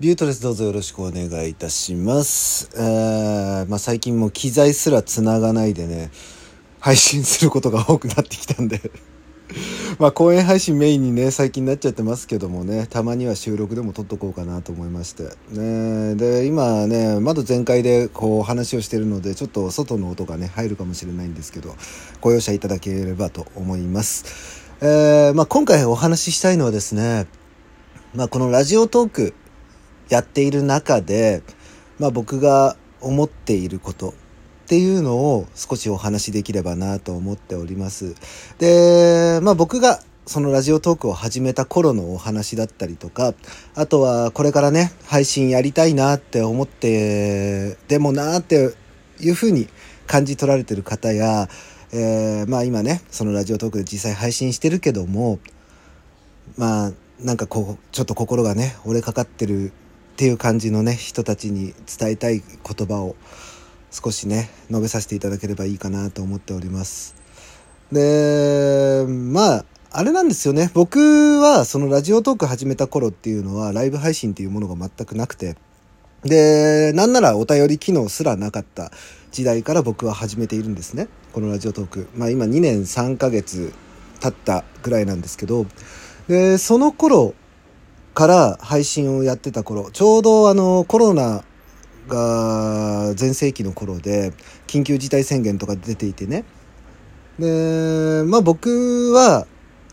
ビュートレスどうぞよろしくお願いいたします。えーまあ、最近も機材すら繋がないでね、配信することが多くなってきたんで。まあ、公演配信メインにね、最近なっちゃってますけどもね、たまには収録でも撮っとこうかなと思いまして。ね、で、今ね、窓全開でこう話をしてるので、ちょっと外の音がね、入るかもしれないんですけど、ご容赦いただければと思います。えーまあ、今回お話ししたいのはですね、まあ、このラジオトークやっている中で、まあ、僕が思っていることっていうのを少しお話しできればなと思っております。で、まあ、僕がそのラジオトークを始めた頃のお話だったりとか、あとはこれからね、配信やりたいなって思って、でもなっていうふうに感じ取られてる方や、えーまあ今ね、そのラジオトークで実際配信してるけども、まあなんかこうちょっと心がね折れかかってるっていう感じのね人たちに伝えたい言葉を少しね述べさせていただければいいかなと思っております。でまああれなんですよね。僕はそのラジオトーク始めた頃っていうのはライブ配信っていうものが全くなくて。でなんならお便り機能すらなかった時代から僕は始めているんですね。このラジオトーク。まあ今2年3ヶ月経ったぐらいなんですけど。でその頃から配信をやってた頃ちょうどあのコロナが全盛期の頃で緊急事態宣言とか出ていてねでまあ僕は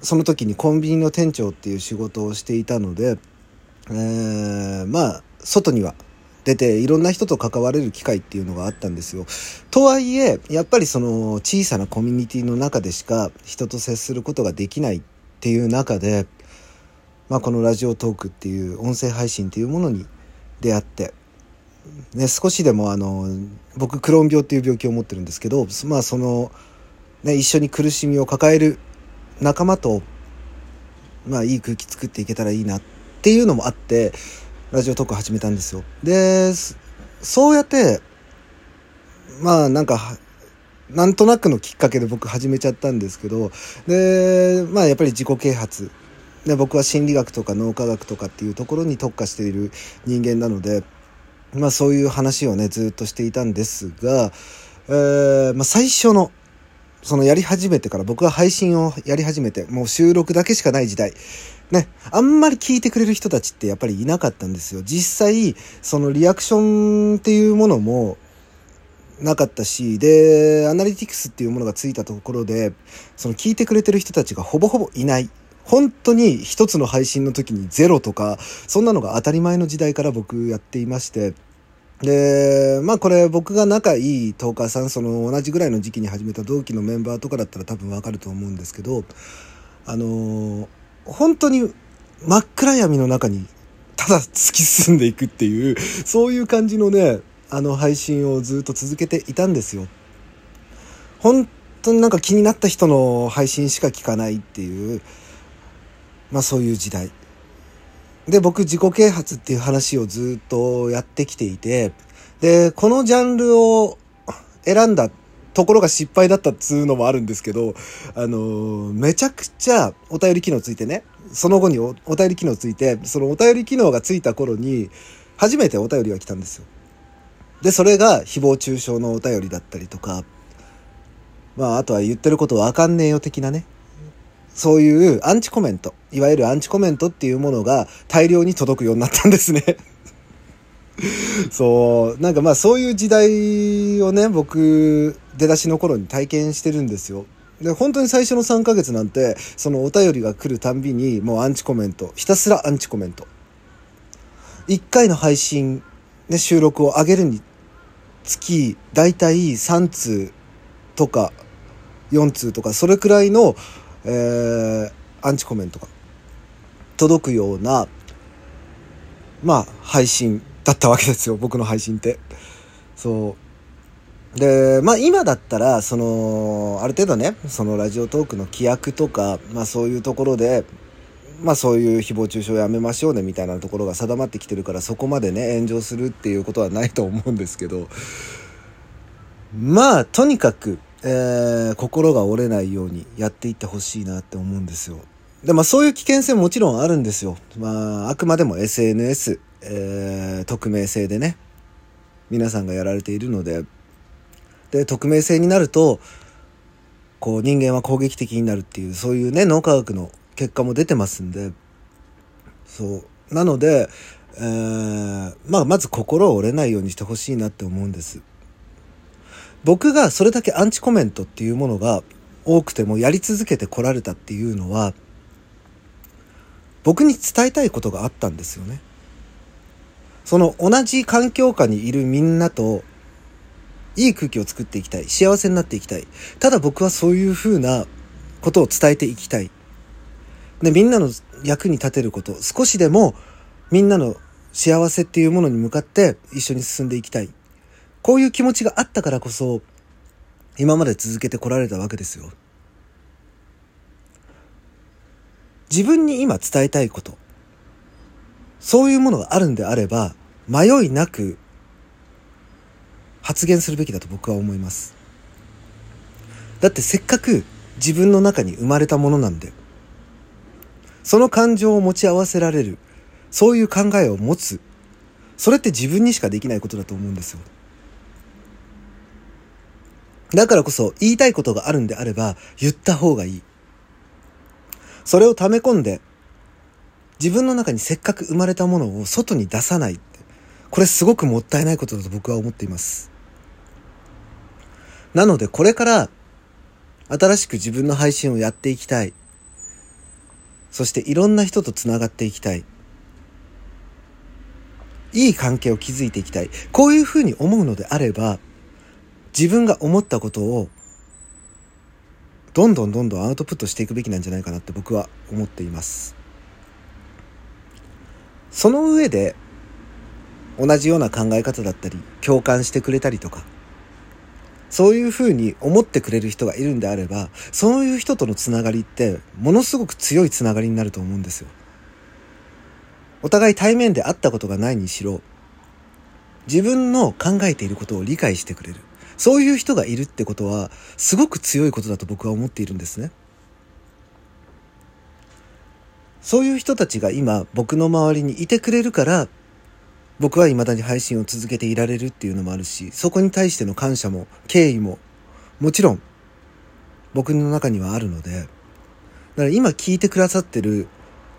その時にコンビニの店長っていう仕事をしていたので、えーまあ外には出ていろんな人と関われる機会っていうのがあったんですよ。とはいえやっぱりその小さなコミュニティの中でしか人と接することができないっていう中で、まあ、このラジオトークっていう音声配信っていうものに出会って、ね、少しでもあの僕クローン病っていう病気を持ってるんですけど、まあそのね、一緒に苦しみを抱える仲間と、まあ、いい空気作っていけたらいいなっていうのもあってラジオトーク始めたんですよ。でそうやってまあなんかなんとなくのきっかけで僕始めちゃったんですけどでまあやっぱり自己啓発で僕は心理学とか脳科学とかっていうところに特化している人間なのでまあそういう話をねずっとしていたんですが、えーまあ、最初のそのやり始めてから僕が配信をやり始めてもう収録だけしかない時代ね、あんまり聞いてくれる人たちってやっぱりいなかったんですよ。実際、そのリアクションっていうものもなかったし、で、アナリティクスっていうものがついたところで、その聞いてくれてる人たちがほぼほぼいない。本当に一つの配信の時にゼロとか、そんなのが当たり前の時代から僕やっていまして、で、まあこれ僕が仲いいトーカーさん、その同じぐらいの時期に始めた同期のメンバーとかだったら多分わかると思うんですけど、あのー本当に真っ暗闇の中にただ突き進んでいくっていう、そういう感じのね、あの配信をずっと続けていたんですよ。本当になんか気になった人の配信しか聞かないっていう、まあそういう時代。で、僕自己啓発っていう話をずっとやってきていて、で、このジャンルを選んだところが失敗だったっつうのもあるんですけど、あのめちゃくちゃお便り機能ついてね、その後におお便り機能ついて、そのお便り機能がついた頃に、初めてお便りが来たんですよ。で、それが誹謗中傷のお便りだったりとか、まあ、あとは言ってることわかんねえよ的なね。そういうアンチコメント、いわゆるアンチコメントっていうものが大量に届くようになったんですね。そう、なんかまあそういう時代をね、僕、出だしの頃に体験してるんですよ。で、本当に最初の3ヶ月なんて、そのお便りが来るたんびに、もうアンチコメント、ひたすらアンチコメント。1回の配信、ね、収録を上げるにつき、だいたい3通とか、4通とか、それくらいの、えー、アンチコメントが届くような、まあ、配信だったわけですよ、僕の配信って。そう。で、まあ今だったら、その、ある程度ね、そのラジオトークの規約とか、まあそういうところで、まあそういう誹謗中傷やめましょうねみたいなところが定まってきてるから、そこまでね、炎上するっていうことはないと思うんですけど、まあとにかく、えー心が折れないようにやっていってほしいなって思うんですよ。で、まあそういう危険性ももちろんあるんですよ。まああくまでも SNS、えー、匿名性でね。皆さんがやられているので。で匿名性になるとこう人間は攻撃的になるっていうそういうね脳科学の結果も出てますんで。そう。なので、えー、まあ、まず心を折れないようにしてほしいなって思うんです。僕がそれだけアンチコメントっていうものが多くてもやり続けてこられたっていうのは僕に伝えたいことがあったんですよねその同じ環境下にいるみんなといい空気を作っていきたい。幸せになっていきたい。ただ僕はそういうふうなことを伝えていきたい。で、みんなの役に立てること、少しでもみんなの幸せっていうものに向かって一緒に進んでいきたい。こういう気持ちがあったからこそ、今まで続けてこられたわけですよ。自分に今伝えたいこと、そういうものがあるんであれば、迷いなく発言するべきだと僕は思います。だってせっかく自分の中に生まれたものなんで、その感情を持ち合わせられる、そういう考えを持つ、それって自分にしかできないことだと思うんですよ。だからこそ言いたいことがあるんであれば言った方がいい。それを溜め込んで自分の中にせっかく生まれたものを外に出さないって。これすごくもったいないことだと僕は思っています。なのでこれから新しく自分の配信をやっていきたい。そしていろんな人と繋がっていきたい。いい関係を築いていきたい。こういうふうに思うのであれば、自分が思ったことをどんどんどんどんアウトプットしていくべきなんじゃないかなって僕は思っています。その上で同じような考え方だったり共感してくれたりとかそういうふうに思ってくれる人がいるんであれば、そういう人とのつながりって、ものすごく強いつながりになると思うんですよ。お互い対面で会ったことがないにしろ、自分の考えていることを理解してくれる。そういう人がいるってことは、すごく強いことだと僕は思っているんですね。そういう人たちが今、僕の周りにいてくれるから、僕は未だに配信を続けていられるっていうのもあるし、そこに対しての感謝も敬意ももちろん僕の中にはあるので、だから今聞いてくださってる、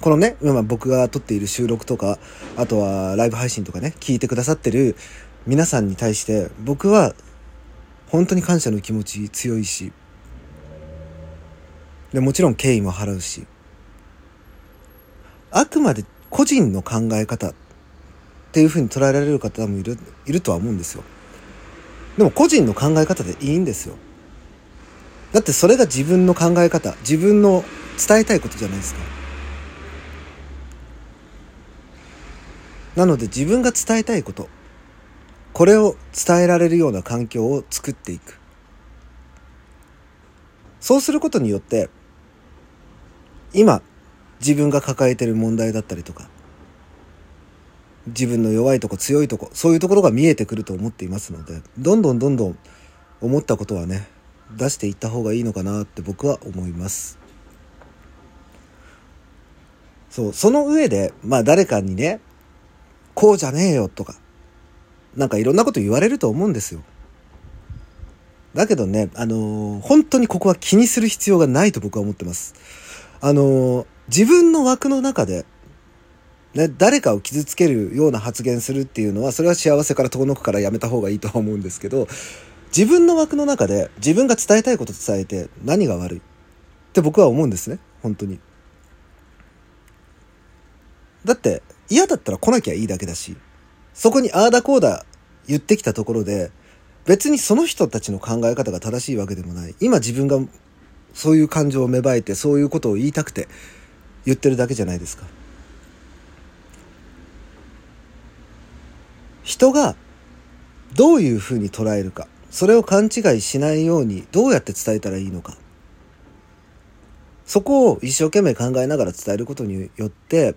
このね、今僕が撮っている収録とか、あとはライブ配信とかね、聞いてくださってる皆さんに対して僕は本当に感謝の気持ち強いし、でもちろん敬意も払うし、あくまで個人の考え方っていうふうに捉えられる方もいるいるとは思うんですよ。でも個人の考え方でいいんですよ。だってそれが自分の考え方自分の伝えたいことじゃないですか。なので自分が伝えたいことこれを伝えられるような環境を作っていく。そうすることによって今自分が抱えている問題だったりとか自分の弱いとこ強いとこそういうところが見えてくると思っていますのでどんどんどんどん思ったことはね出していった方がいいのかなって僕は思います。そうその上でまあ誰かにねこうじゃねえよとかなんかいろんなこと言われると思うんですよだけどねあのー、本当にここは気にする必要がないと僕は思ってますあのー、自分の枠の中でね、誰かを傷つけるような発言するっていうのは、それは幸せから遠のくからやめた方がいいとは思うんですけど、自分の枠の中で自分が伝えたいこと伝えて何が悪い？って僕は思うんですね。本当に。だって嫌だったら来なきゃいいだけだし、そこにああだこうだ言ってきたところで、別にその人たちの考え方が正しいわけでもない。今自分がそういう感情を芽生えて、そういうことを言いたくて言ってるだけじゃないですか。人がどういうふうに捉えるか、それを勘違いしないようにどうやって伝えたらいいのか。そこを一生懸命考えながら伝えることによって、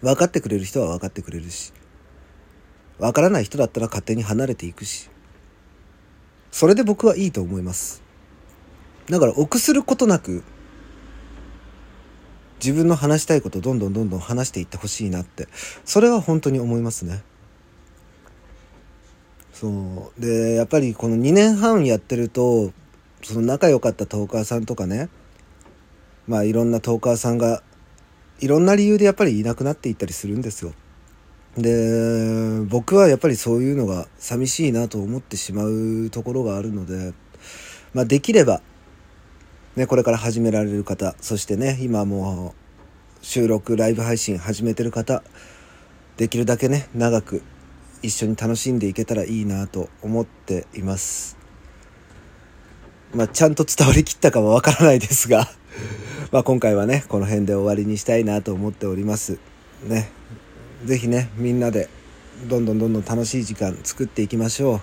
分かってくれる人は分かってくれるし、分からない人だったら勝手に離れていくし、それで僕はいいと思います。だから臆することなく、自分の話したいことどんどんどんどん話していってほしいなってそれは本当に思いますね。そうでやっぱりこの2年半やってるとその仲良かったトーカーさんとかねまあいろんなトーカーさんがいろんな理由でやっぱりいなくなっていったりするんですよ。で僕はやっぱりそういうのが寂しいなと思ってしまうところがあるので、まあ、できれば、ね、これから始められる方そしてね今もう収録ライブ配信始めてる方できるだけね長く一緒に楽しんでいけたらいいなと思っています。まあ、ちゃんと伝わりきったかはわからないですがまあ今回はね、この辺で終わりにしたいなと思っております。ね。是非ね、みんなでどんどんどんどん楽しい時間作っていきましょう。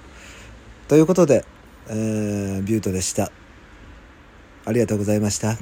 ということで、えー、ビュートでした。ありがとうございました。